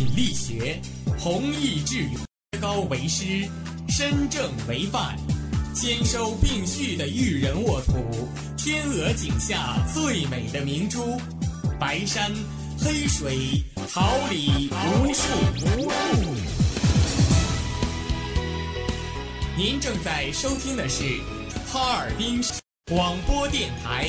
敦品力学，弘毅致远，高为师，身正为范，兼收并蓄的育人沃土，天鹅颈下最美的明珠，白山黑水，桃李无数无数。您正在收听的是哈尔滨广播电台，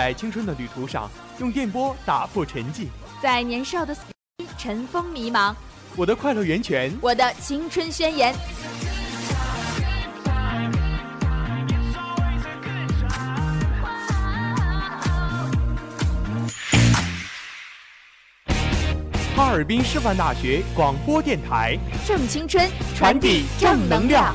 在青春的旅途上，用电波打破沉寂。在年少的尘封迷茫，我的快乐源泉，我的青春宣言。哈尔滨师范大学广播电台，正青春，传递正能量。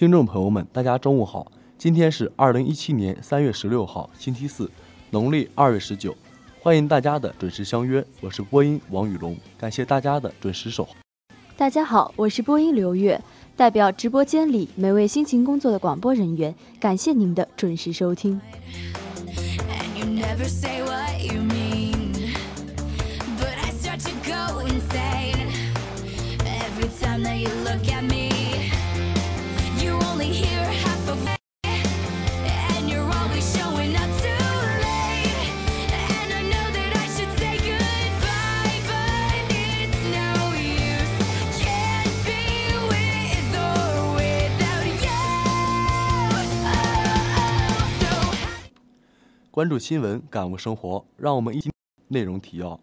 听众朋友们，大家中午好，今天是二零一七年三月十六号，星期四，农历二月十九，欢迎大家的准时相约，我是播音王宇龙，感谢大家的准时守候。大家好，我是播音刘月，代表直播间里每位辛勤工作的广播人员，感谢您的准时收听。And you 关注新闻，感悟生活，让我们一起内容提要。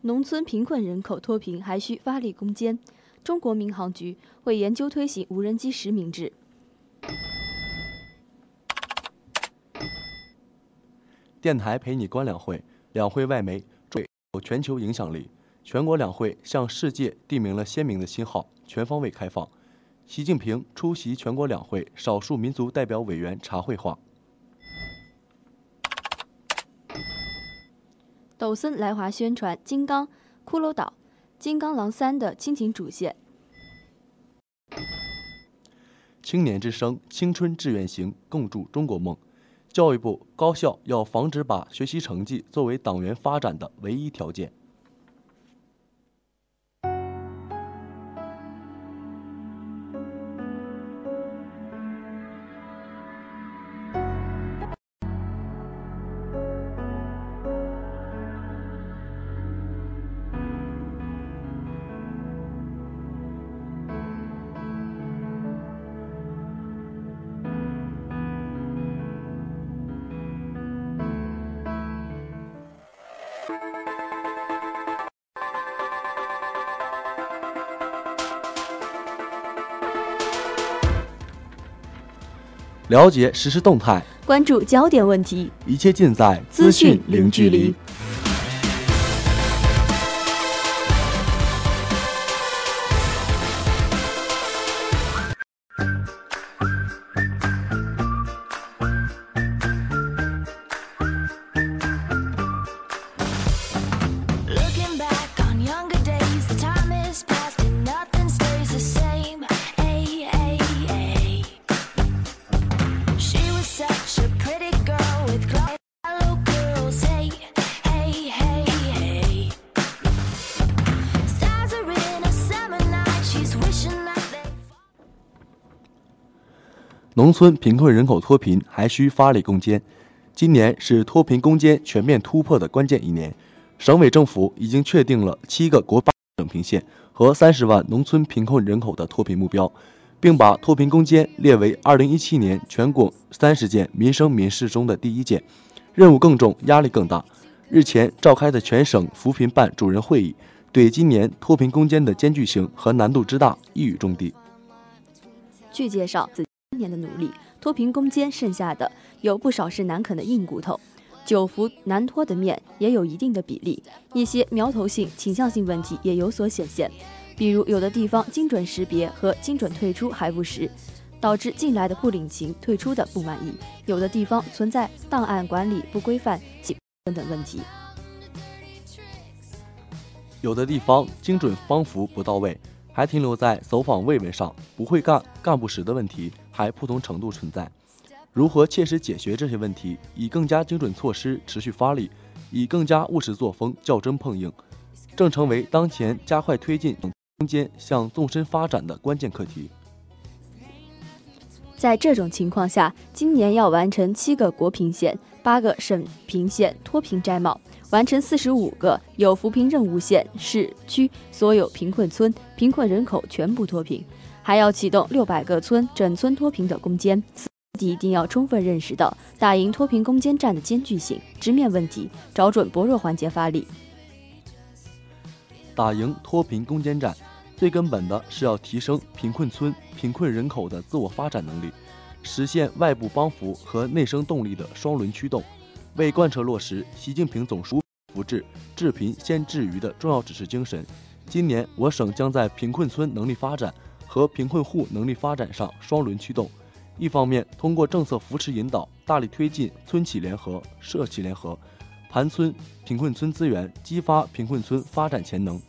农村贫困人口脱贫还需发力攻坚，中国民航局会研究推行无人机实名制。电台陪你观两会，两会外媒有全球影响力。全国两会向世界递明了鲜明的信号，全方位开放。习近平出席全国两会少数民族代表委员茶会话。抖森来华宣传《金刚》骷髅岛、《金刚狼三》的亲情主线。青年之声青春志愿行，共筑中国梦。教育部高校要防止把学习成绩作为党员发展的唯一条件。了解实时动态，关注焦点问题，一切尽在资讯零距离。农村贫困人口脱贫还需发力攻坚。今年是脱贫攻坚全面突破的关键一年，省委政府已经确定了七个国八省平县和三十万农村贫困人口的脱贫目标，并把脱贫攻坚列为二零一七年全国三十件民生民事中的第一件，任务更重，压力更大。日前召开的全省扶贫办主任会议，对今年脱贫攻坚的艰巨性和难度之大一语中的。据介绍，自年的努力，脱贫攻坚剩下的有不少是难啃的硬骨头，久服难脱的面也有一定的比例，一些苗头性、倾向性问题也有所显现。比如，有的地方精准识别和精准退出还不实，导致进来的不领情、退出的不满意；有的地方存在档案管理不规范等等问题。有的地方精准帮扶不到位，还停留在走访慰问上，不会干、干不实的问题还不同程度存在。如何切实解决这些问题，以更加精准措施持续发力，以更加务实作风较真碰硬，正成为当前加快推进空间向纵深发展的关键课题。在这种情况下，今年要完成七个国贫县、八个省贫县脱贫摘帽，完成四十五个有扶贫任务县市区所有贫困村贫困人口全部脱贫，还要启动六百个村整村脱贫的攻坚。此地一定要充分认识到打赢脱贫攻坚战的艰巨性，直面问题，找准薄弱环节发力。打赢脱贫攻坚战，最根本的是要提升贫困村贫困人口的自我发展能力，实现外部帮扶和内生动力的双轮驱动。为贯彻落实习近平总书记扶治治贫先治愚的重要指示精神，今年我省将在贫困村能力发展和贫困户能力发展上双轮驱动。一方面，通过政策扶持引导，大力推进村企联合、社企联合，盘村贫困村资源，激发贫困村发展潜能。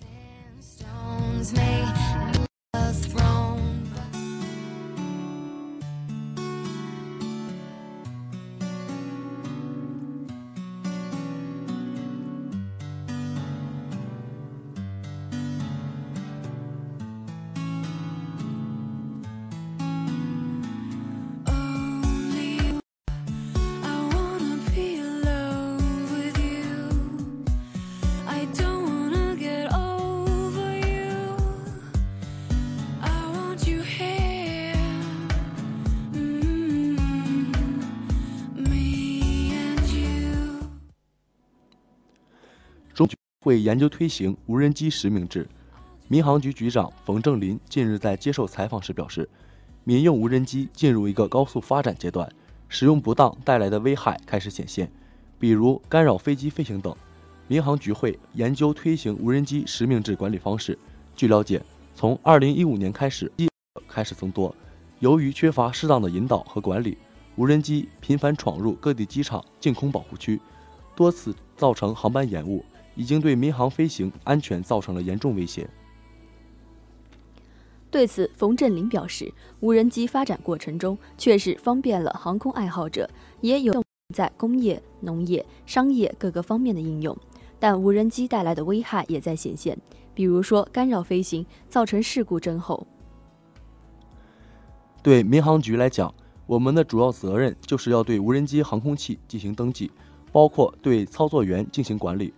会研究推行无人机实名制。民航局局长冯正林近日在接受采访时表示，民用无人机进入一个高速发展阶段，使用不当带来的危害开始显现，比如干扰飞机飞行等。民航局会研究推行无人机实名制管理方式。据了解，从2015年开始，开始增多。由于缺乏适当的引导和管理，无人机频繁闯入各地机场净空保护区，多次造成航班延误，已经对民航飞行安全造成了严重威胁。对此，冯振林表示，无人机发展过程中确实方便了航空爱好者，也有在工业、农业、商业各个方面的应用。但无人机带来的危害也在显现，比如说干扰飞行，造成事故增厚。对民航局来讲，我们的主要责任就是要对无人机航空器进行登记，包括对操作员进行管理。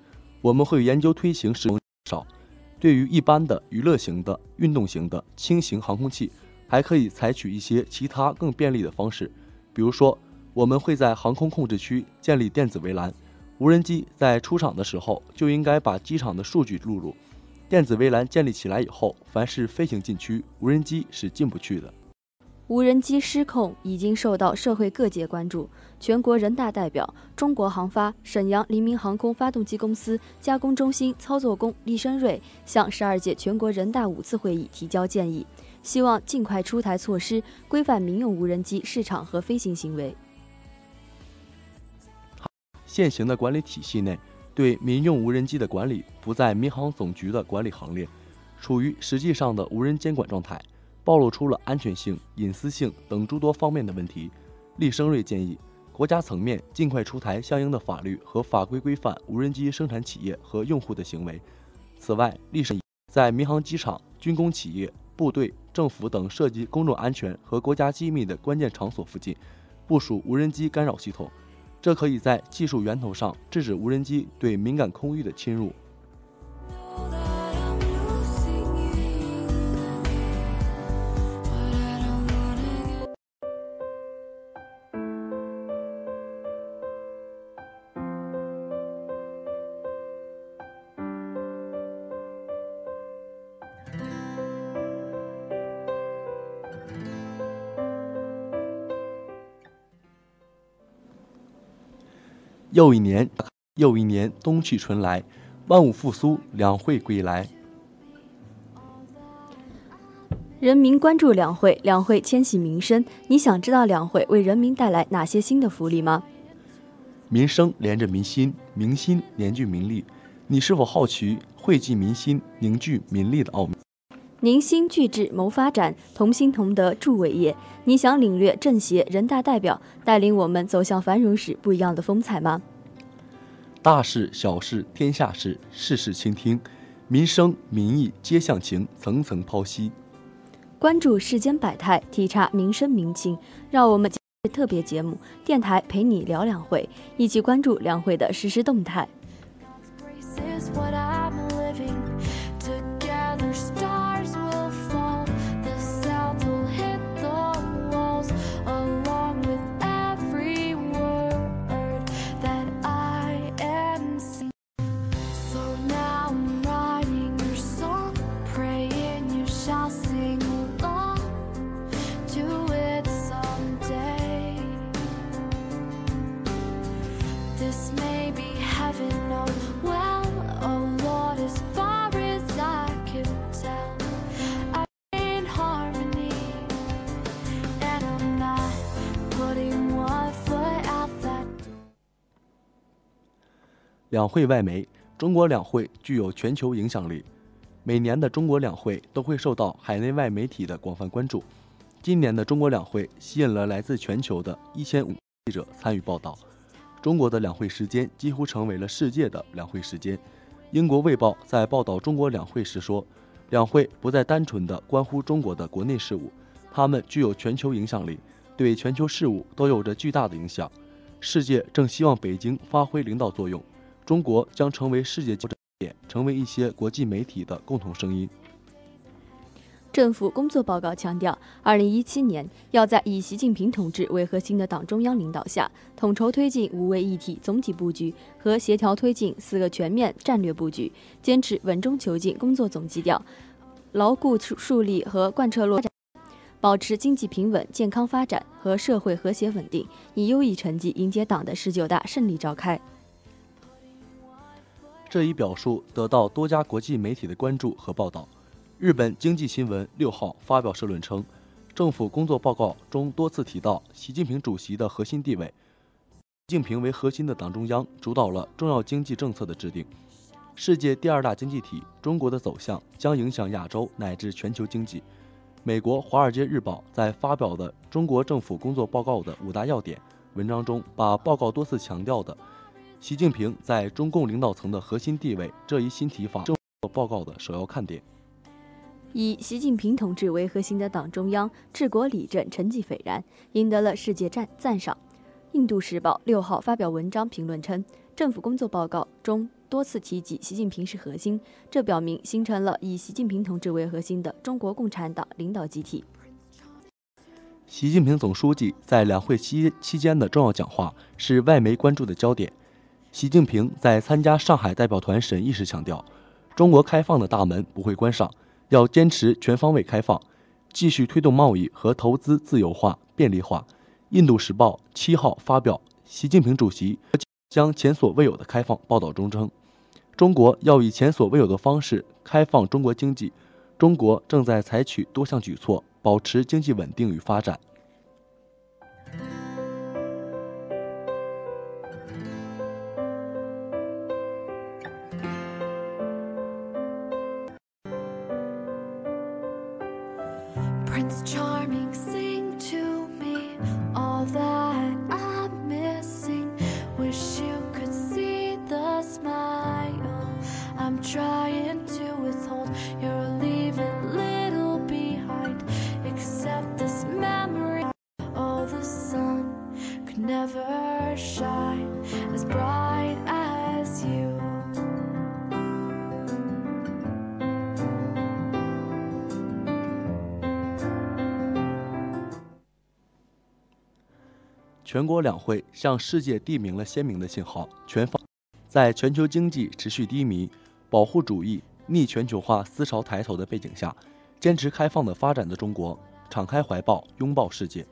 我们会研究推行使用少。对于一般的娱乐型的、运动型的轻型航空器，还可以采取一些其他更便利的方式，比如说，我们会在航空控制区建立电子围栏。无人机在出厂的时候就应该把机场的数据录入。电子围栏建立起来以后，凡是飞行禁区，无人机是进不去的。无人机失控已经受到社会各界关注。全国人大代表、中国航发沈阳黎明航空发动机公司加工中心操作工厉生瑞向十二届全国人大五次会议提交建议，希望尽快出台措施，规范民用无人机市场和飞行行为。现行的管理体系内，对民用无人机的管理不在民航总局的管理行列，处于实际上的无人监管状态。暴露出了安全性、隐私性等诸多方面的问题。厉声瑞建议，国家层面尽快出台相应的法律和法规规范无人机生产企业和用户的行为。此外，厉声在民航机场、军工企业、部队、政府等涉及公众安全和国家机密的关键场所附近，部署无人机干扰系统，这可以在技术源头上制止无人机对敏感空域的侵入。又一年，又一年，冬去春来，万物复苏，两会归来。人民关注两会，两会牵系民生。你想知道两会为人民带来哪些新的福利吗？民生连着民心，民心凝聚民力。你是否好奇汇集民心、凝聚民力的奥秘？凝心聚智谋发展，同心同德助伟业。你想领略政协、人大代表带领我们走向繁荣时不一样的风采吗？大事小事天下事，事事倾听，民生民意皆向情，层层剖析。关注世间百态，体察民生民情，让我们特别节目电台陪你聊两会，一起关注两会的实时动态。两会外媒，中国两会具有全球影响力。每年的中国两会都会受到海内外媒体的广泛关注。今年的中国两会吸引了来自全球的一千五记者参与报道。中国的两会时间几乎成为了世界的两会时间。英国《卫报》在报道中国两会时说：“两会不再单纯的关乎中国的国内事务，它们具有全球影响力，对全球事务都有着巨大的影响。世界正希望北京发挥领导作用。”中国将成为世界焦点，成为一些国际媒体的共同声音。政府工作报告强调，二零一七年要在以习近平同志为核心的党中央领导下，统筹推进五位一体总体布局和协调推进四个全面战略布局，坚持稳中求进工作总基调，牢固树立和贯彻落，保持经济平稳健康发展和社会和谐稳定，以优异成绩迎接党的十九大胜利召开。这一表述得到多家国际媒体的关注和报道。日本经济新闻六号发表社论称，政府工作报告中多次提到习近平主席的核心地位。习近平为核心的党中央主导了重要经济政策的制定。世界第二大经济体中国的走向将影响亚洲乃至全球经济。美国《华尔街日报》在发表的中国政府工作报告的五大要点文章中，把报告多次强调的。习近平在中共领导层的核心地位这一新提法，报告的首要看点。以习近平同志为核心的党中央治国理政成绩斐然，赢得了世界赞赞赏。印度时报六号发表文章评论称，政府工作报告中多次提及习近平是核心，这表明形成了以习近平同志为核心的中国共产党领导集体。习近平总书记在两会期期间的重要讲话是外媒关注的焦点。习近平在参加上海代表团审议时强调，中国开放的大门不会关上，要坚持全方位开放，继续推动贸易和投资自由化、便利化。印度时报七号发表习近平主席将前所未有的开放报道中称，中国要以前所未有的方式开放中国经济，中国正在采取多项举措，保持经济稳定与发展。全国两会向世界递明了鲜明的信号：全方在全球经济持续低迷、保护主义、逆全球化思潮抬头的背景下，坚持开放的发展的中国，敞开怀抱拥抱世界。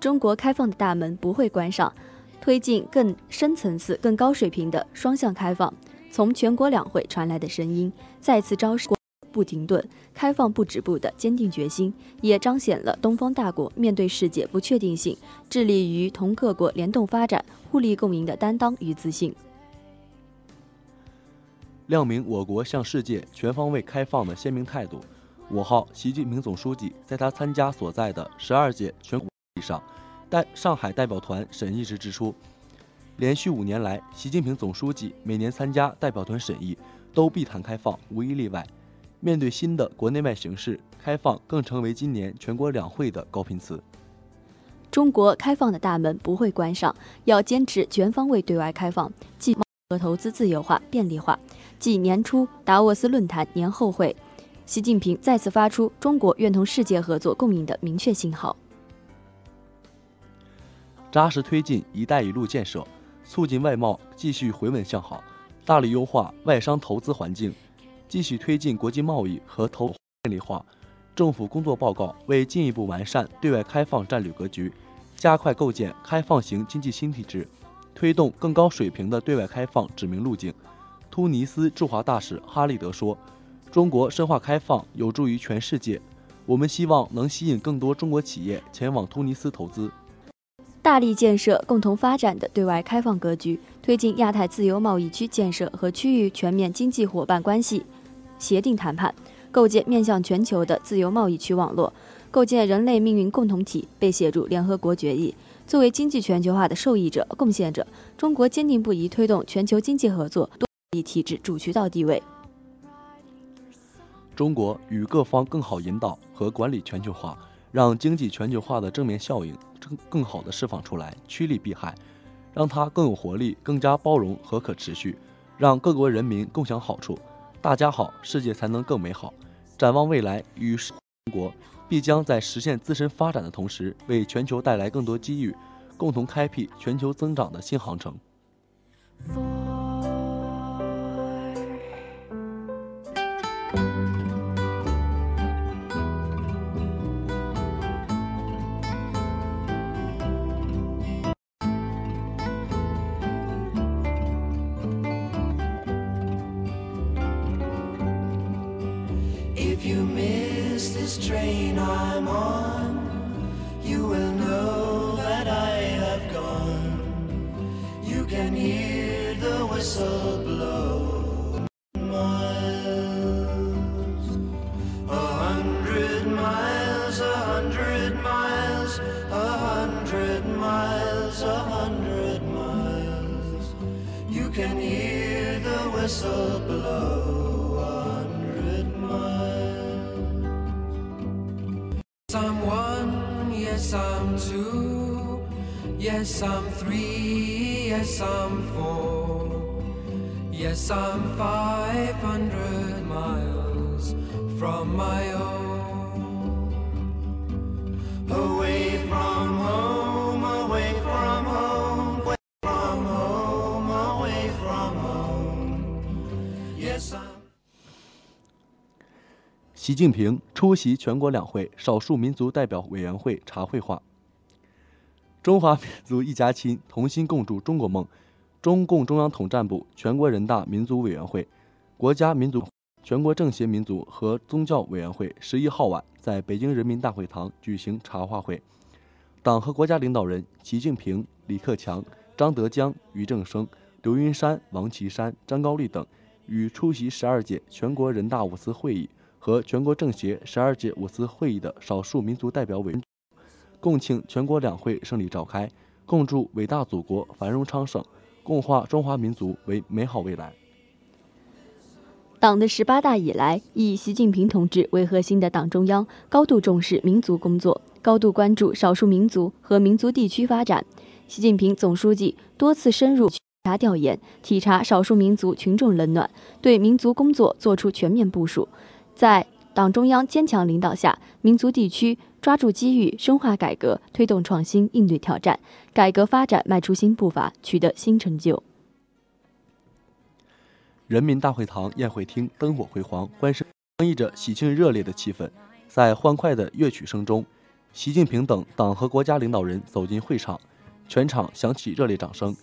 中国开放的大门不会关上，推进更深层次、更高水平的双向开放。从全国两会传来的声音，再次昭示不停顿、开放不止步的坚定决心，也彰显了东方大国面对世界不确定性，致力于同各国联动发展、互利共赢的担当与自信。亮明我国向世界全方位开放的鲜明态度。五号，习近平总书记在他参加所在的十二届全国会议上，代上海代表团审议时指出，连续五年来，习近平总书记每年参加代表团审议都必谈开放，无一例外。面对新的国内外形势，开放更成为今年全国两会的高频词。中国开放的大门不会关上，要坚持全方位对外开放，既贸易和投资自由化、便利化。继年初达沃斯论坛年后会，习近平再次发出中国愿同世界合作共赢的明确信号。扎实推进“一带一路”建设，促进外贸继续回稳向好，大力优化外商投资环境，继续推进国际贸易和投便利化。政府工作报告为进一步完善对外开放战略格局，加快构建开放型经济新体制，推动更高水平的对外开放指明路径。突尼斯驻华大使哈利德说：“中国深化开放有助于全世界，我们希望能吸引更多中国企业前往突尼斯投资。”大力建设共同发展的对外开放格局，推进亚太自由贸易区建设和区域全面经济伙伴关系协定谈判，构建面向全球的自由贸易区网络，构建人类命运共同体，被写入联合国决议。作为经济全球化的受益者、贡献者，中国坚定不移推动全球经济合作多币体制主渠道地位。中国与各方更好引导和管理全球化，让经济全球化的正面效应更更好地释放出来，趋利避害，让它更有活力、更加包容和可持续，让各国人民共享好处。大家好，世界才能更美好。展望未来，与中国必将在实现自身发展的同时，为全球带来更多机遇，共同开辟全球增长的新航程。Train I'm on, you will know that I have gone. You can hear the whistle blow. Miles, a hundred miles, a hundred miles, a hundred miles, a hundred miles. You can hear the whistle yes I'm three, yes I'm four, yes I'm five hundred miles from my own. Away from home, away from home, away from home, away from home. Yes I'm. 习近平出席全国两会少数民族代表委员会茶会话。中华民族一家亲，同心共筑中国梦。中共中央统战部、全国人大民族委员会、国家民族、全国政协民族和宗教委员会十一号晚在北京人民大会堂举行茶话会。党和国家领导人习近平、李克强、张德江、俞正声、刘云山、王岐山、张高丽等与出席十二届全国人大五次会议和全国政协十二届五次会议的少数民族代表委员，共庆全国两会胜利召开，共祝伟大祖国繁荣昌盛，共化中华民族为美好未来。党的十八大以来，以习近平同志为核心的党中央高度重视民族工作，高度关注少数民族和民族地区发展。习近平总书记多次深入调查调研，体察少数民族群众冷暖，对民族工作作出全面部署。在党中央坚强领导下，民族地区抓住机遇，深化改革，推动创新，应对挑战，改革发展迈出新步伐，取得新成就。人民大会堂宴会厅灯火辉煌，欢声洋溢着喜庆热烈的气氛。在欢快的乐曲声中，习近平等党和国家领导人走进会场，全场响起热烈掌声。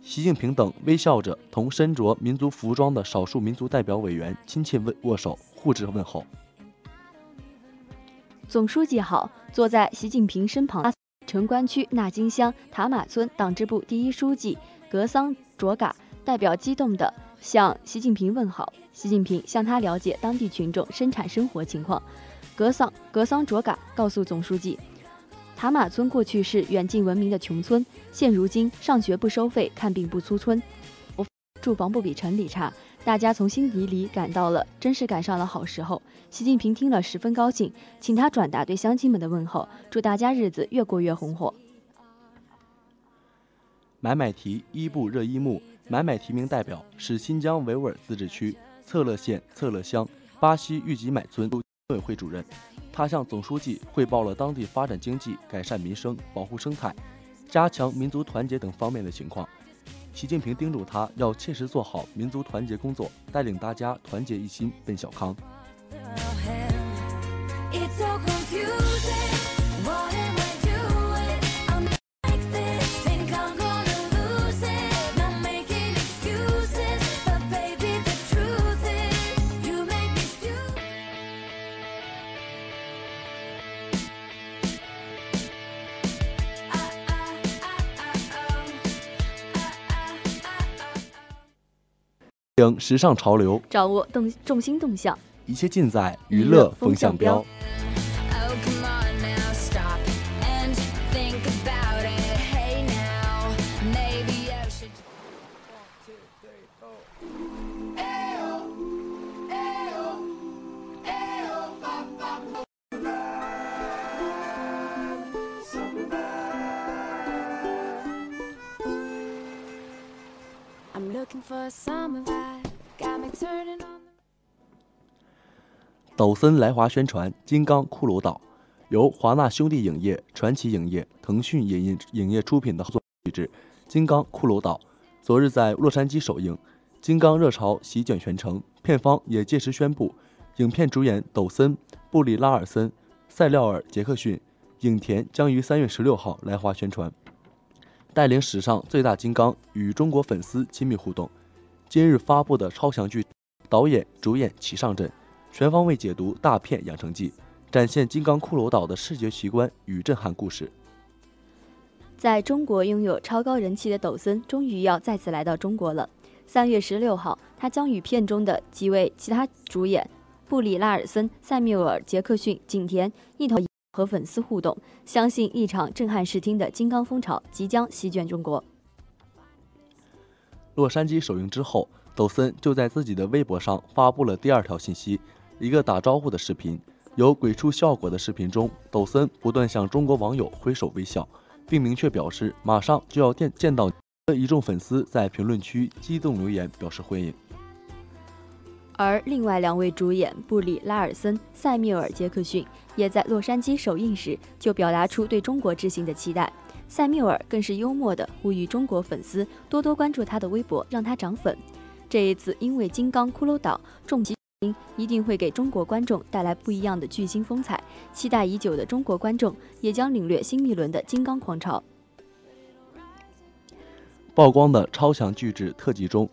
习近平等微笑着同身着民族服装的少数民族代表委员亲切问握手，互致问候。总书记好，坐在习近平身旁，城关区纳金乡塔马村党支部第一书记格桑卓嘎代表激动地向习近平问好。习近平向他了解当地群众生产生活情况。格桑格桑卓嘎告诉总书记，塔马村过去是远近闻名的穷村，现如今上学不收费，看病不出村，住房不比城里差。大家从心底里感到了，真是赶上了好时候。习近平听了十分高兴，请他转达对乡亲们的问候，祝大家日子越过越红火。买买提伊布热依木买买提名代表是新疆维吾尔自治区策勒县策勒乡巴西玉吉买村村委会主任，他向总书记汇报了当地发展经济、改善民生、保护生态、加强民族团结等方面的情况。习近平叮嘱他要切实做好民族团结工作，带领大家团结一心奔小康。It's so confusing. What am I 请时尚潮流。掌握动重心动向。一切尽在娱乐风向标。抖森来华宣传《金刚骷髅岛》，由华纳兄弟影业、传奇影业、腾讯影业影业出品的合作剧制《金刚骷髅岛》，昨日在洛杉矶首映。金刚热潮席卷全城，片方也届时宣布，影片主演抖森、布里拉尔森、塞廖尔·杰克逊、影田将于三月十六号来华宣传，带领史上最大金刚与中国粉丝亲密互动。今日发布的超强剧，导演、主演齐上阵。全方位解读大片养成记，展现金刚骷髅岛的视觉奇观与震撼故事。在中国拥有超高人气的抖森，终于要再次来到中国了。三月十六号，他将与片中的几位其他主演布里拉尔森、塞缪尔·杰克逊、景甜一同和粉丝互动。相信一场震撼视听的金刚风潮即将席卷中国。洛杉矶首映之后，抖森就在自己的微博上发布了第二条信息，一个打招呼的视频。有鬼畜效果的视频中，抖森不断向中国网友挥手微笑，并明确表示马上就要见见到。一众粉丝在评论区激动留言表示欢迎。而另外两位主演布里拉尔森、塞缪尔·杰克逊也在洛杉矶首映时就表达出对中国之行的期待。塞缪尔更是幽默地呼吁中国粉丝多多关注他的微博，让他涨粉。这一次因为《金刚骷髅岛》重击一定会给中国观众带来不一样的巨星风采。期待已久的中国观众也将领略新一轮的金刚狂潮。曝光的超强巨制特辑中，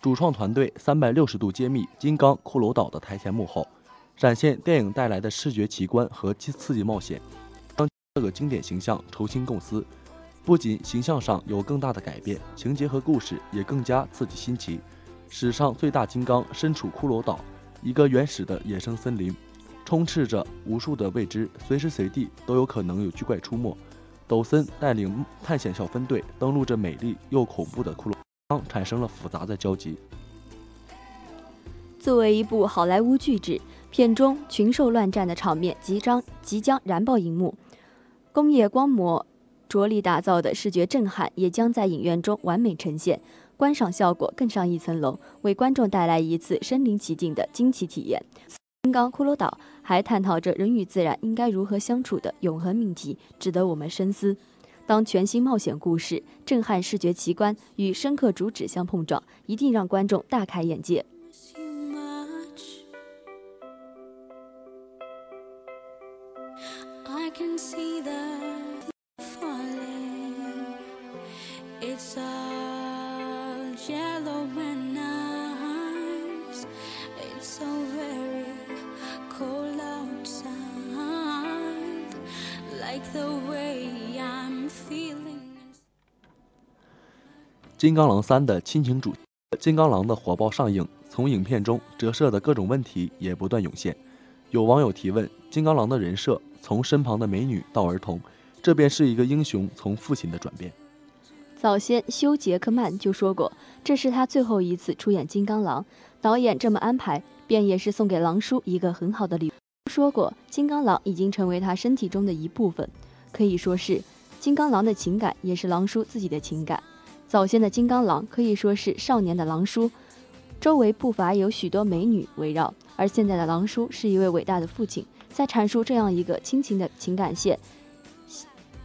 主创团队三百六十度揭秘金刚骷髅岛的台前幕后，展现电影带来的视觉奇观和刺刺激冒险，将这个经典形象重新构思。不仅形象上有更大的改变，情节和故事也更加刺激新奇。史上最大金刚身处骷髅岛，一个原始的野生森林，充斥着无数的未知，随时随地都有可能有巨怪出没。抖森带领探险小分队登陆这美丽又恐怖的骷髅，产生了复杂的交集。作为一部好莱坞巨制，片中群兽乱战的场面即将即将燃爆荧幕，工业光魔着力打造的视觉震撼也将在影院中完美呈现，观赏效果更上一层楼，为观众带来一次身临其境的惊奇体验。金刚骷髅岛还探讨着人与自然应该如何相处的永恒命题，值得我们深思。当全新冒险故事、震撼视觉奇观与深刻主旨相碰撞，一定让观众大开眼界。金刚狼三的亲情主，金刚狼的火爆上映，从影片中折射的各种问题也不断涌现。有网友提问：金刚狼的人设从身旁的美女到儿童，这便是一个英雄从父亲的转变。早先休·杰克曼就说过，这是他最后一次出演金刚狼。导演这么安排，便也是送给狼叔一个很好的礼物。说过，金刚狼已经成为他身体中的一部分，可以说是金刚狼的情感，也是狼叔自己的情感。早先的金刚狼可以说是少年的狼叔，周围不乏有许多美女围绕，而现在的狼叔是一位伟大的父亲，在阐述这样一个亲情的情感线，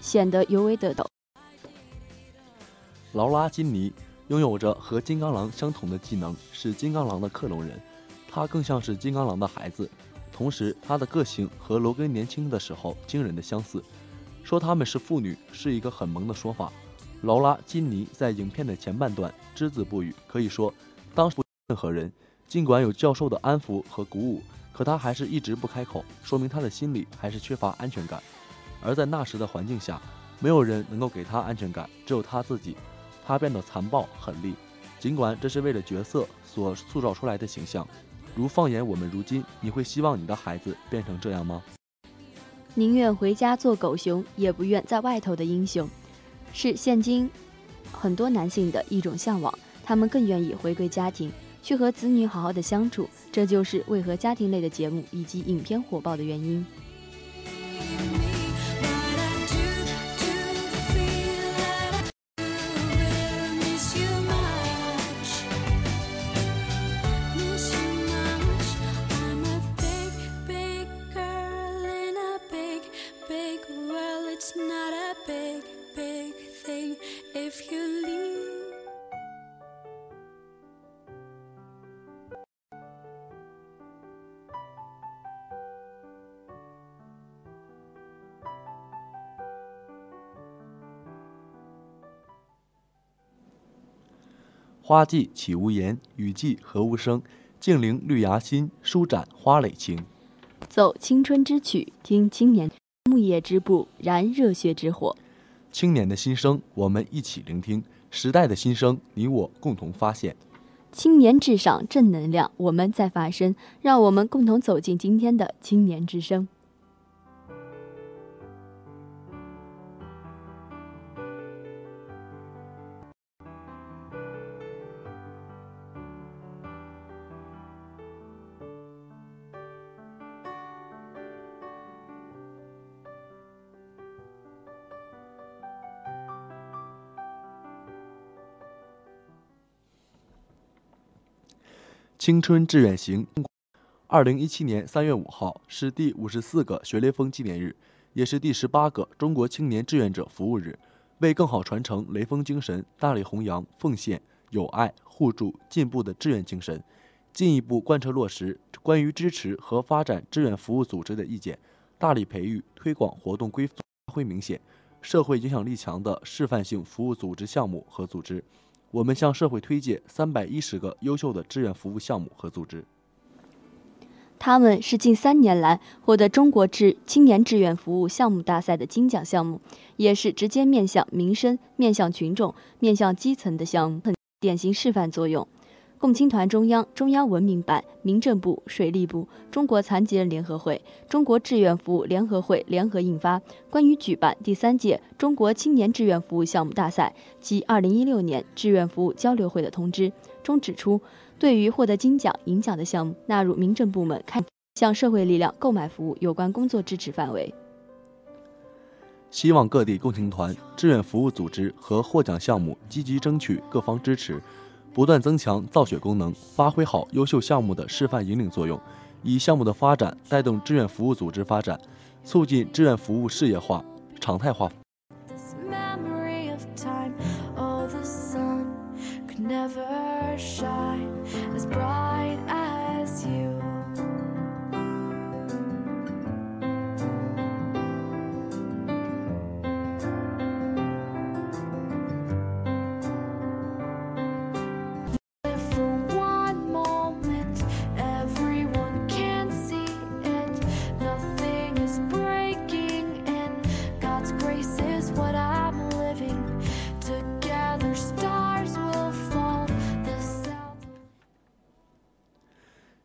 显得尤为得抖。劳拉·金尼拥有着和金刚狼相同的技能，是金刚狼的克隆人。他更像是金刚狼的孩子，同时他的个性和罗根年轻的时候惊人的相似。说他们是父女是一个很萌的说法。劳拉·金尼在影片的前半段只字不语，可以说当时不任何人。尽管有教授的安抚和鼓舞，可他还是一直不开口，说明他的心里还是缺乏安全感。而在那时的环境下，没有人能够给他安全感，只有他自己。他变得残暴狠戾，尽管这是为了角色所塑造出来的形象。如放眼我们如今，你会希望你的孩子变成这样吗？宁愿回家做狗熊，也不愿在外头的英雄，是现今很多男性的一种向往。他们更愿意回归家庭，去和子女好好的相处。这就是为何家庭类的节目以及影片火爆的原因。花季岂无言，雨季何无声。静聆绿芽心，舒展花蕾情。奏青春之曲，听青年木叶之步，燃热血之火。青年的心声，我们一起聆听；时代的心声，你我共同发现。青年至上，正能量，我们在发声。让我们共同走进今天的青年之声。青春志愿行，二零一七年三月五号是第五十四个学雷锋纪念日，也是第十八个中国青年志愿者服务日。为更好传承雷锋精神，大力弘扬奉献、友爱、互助、进步的志愿精神，进一步贯彻落实关于支持和发展志愿服务组织的意见，大力培育推广活动规范发挥明显、社会影响力强的示范性服务组织项目和组织。我们向社会推介三百一十个优秀的志愿服务项目和组织。他们是近三年来获得中国志青年志愿服务项目大赛的金奖项目，也是直接面向民生、面向群众、面向基层的项目，典型示范作用。共青团中央、中央文明办、民政部、水利部、中国残疾人联合会、中国志愿服务联合会联合印发《关于举办第三届中国青年志愿服务项目大赛及二零一六年志愿服务交流会的通知》，中指出，对于获得金奖、银奖的项目，纳入民政部门看向社会力量购买服务有关工作支持范围。希望各地共青团、志愿服务组织和获奖项目积极争取各方支持。不断增强造血功能，发挥好优秀项目的示范引领作用，以项目的发展带动志愿服务组织发展，促进志愿服务事业化、常态化。This memory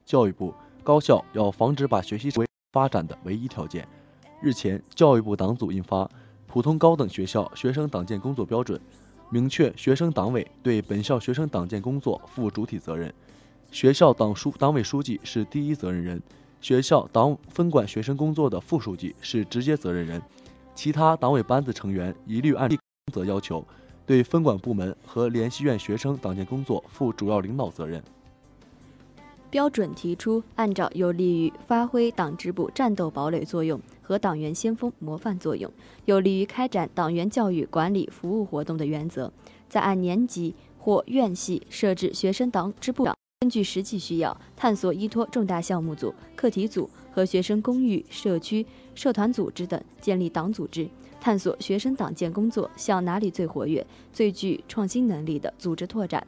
教育部高校要防止把学习成为发展的唯一条件。日前，教育部党组印发《普通高等学校学生党建工作标准》，明确学生党委对本校学生党建工作负主体责任，学校党书党委书记是第一责任人，学校党分管学生工作的副书记是直接责任人，其他党委班子成员一律按工责要求，对分管部门和联系院学生党建工作负主要领导责任。标准提出，按照有利于发挥党支部战斗堡垒作用和党员先锋模范作用，有利于开展党员教育管理服务活动的原则，在按年级或院系设置学生党支部，根据实际需要，探索依托重大项目组、课题组和学生公寓、社区、社团组织等建立党组织，探索学生党建工作向哪里最活跃、最具创新能力的组织拓展。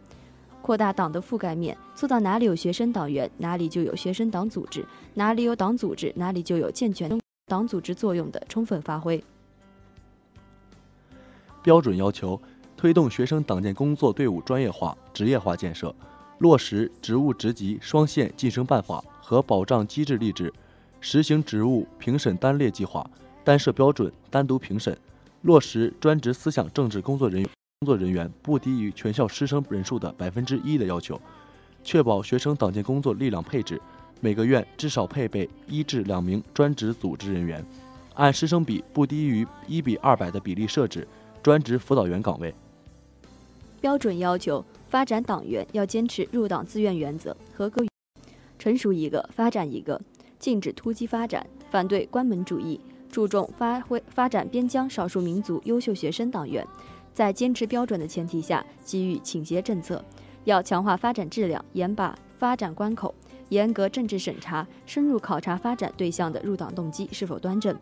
扩大党的覆盖面，做到哪里有学生党员，哪里就有学生党组织；哪里有党组织，哪里就有健全党组织作用的充分发挥。标准要求推动学生党建工作队伍专业化、职业化建设，落实职务职级双线晋升办法和保障机制励志，实行职务评审单列计划，单设标准，单独评审，落实专职思想政治工作人员工作人员不低于全校师生人数的百分之一的要求，确保学生党建工作力量配置，每个院至少配备一至两名专职组织人员，按师生比不低于一比二百的比例设置专职辅导员岗位。标准要求发展党员要坚持入党自愿原则，合格。成熟一个发展一个，禁止突击发展，反对关门主义，注重发挥发展边疆少数民族优秀学生党员，在坚持标准的前提下给予倾斜政策，要强化发展质量，严把发展关口，严格政治审查，深入考察发展对象的入党动机是否端正。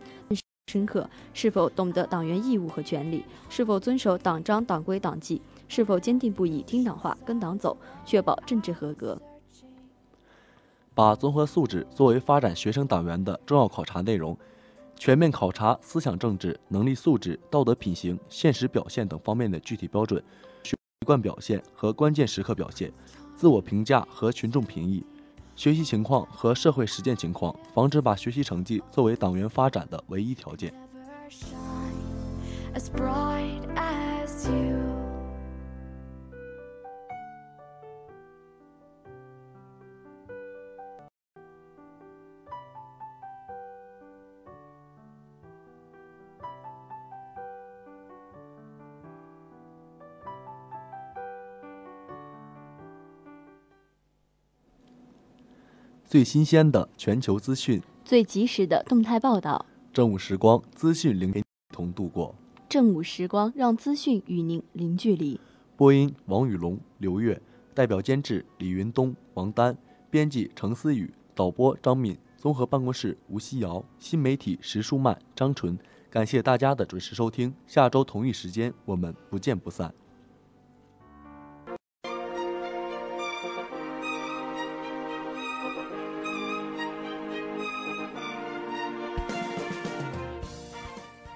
深刻，是否懂得党员义务和权利，是否遵守党章、党规、党纪，是否坚定不移听党话、跟党走，确保政治合格。把综合素质作为发展学生党员的重要考察内容，全面考察思想政治、能力素质、道德品行、现实表现等方面的具体标准、习惯表现和关键时刻表现、自我评价和群众评议、学习情况和社会实践情况，防止把学习成绩作为党员发展的唯一条件。最新鲜的全球资讯，最及时的动态报道，正午时光资讯零一同度过。正午时光让资讯与您零距离。播音：王雨龙、刘月，代表监制：李云东、王丹，编辑程思雨，导播张敏，综合办公室吴希瑶，新媒体石舒曼、张纯。感谢大家的准时收听，下周同一时间我们不见不散。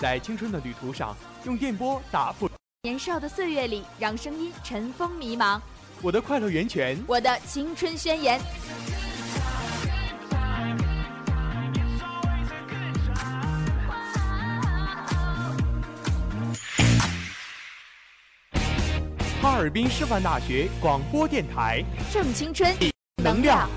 在青春的旅途上，用电波打破年少的岁月里，让声音尘封迷茫。我的快乐源泉。我的青春宣言。哈尔滨师范大学广播电台，正青春，能量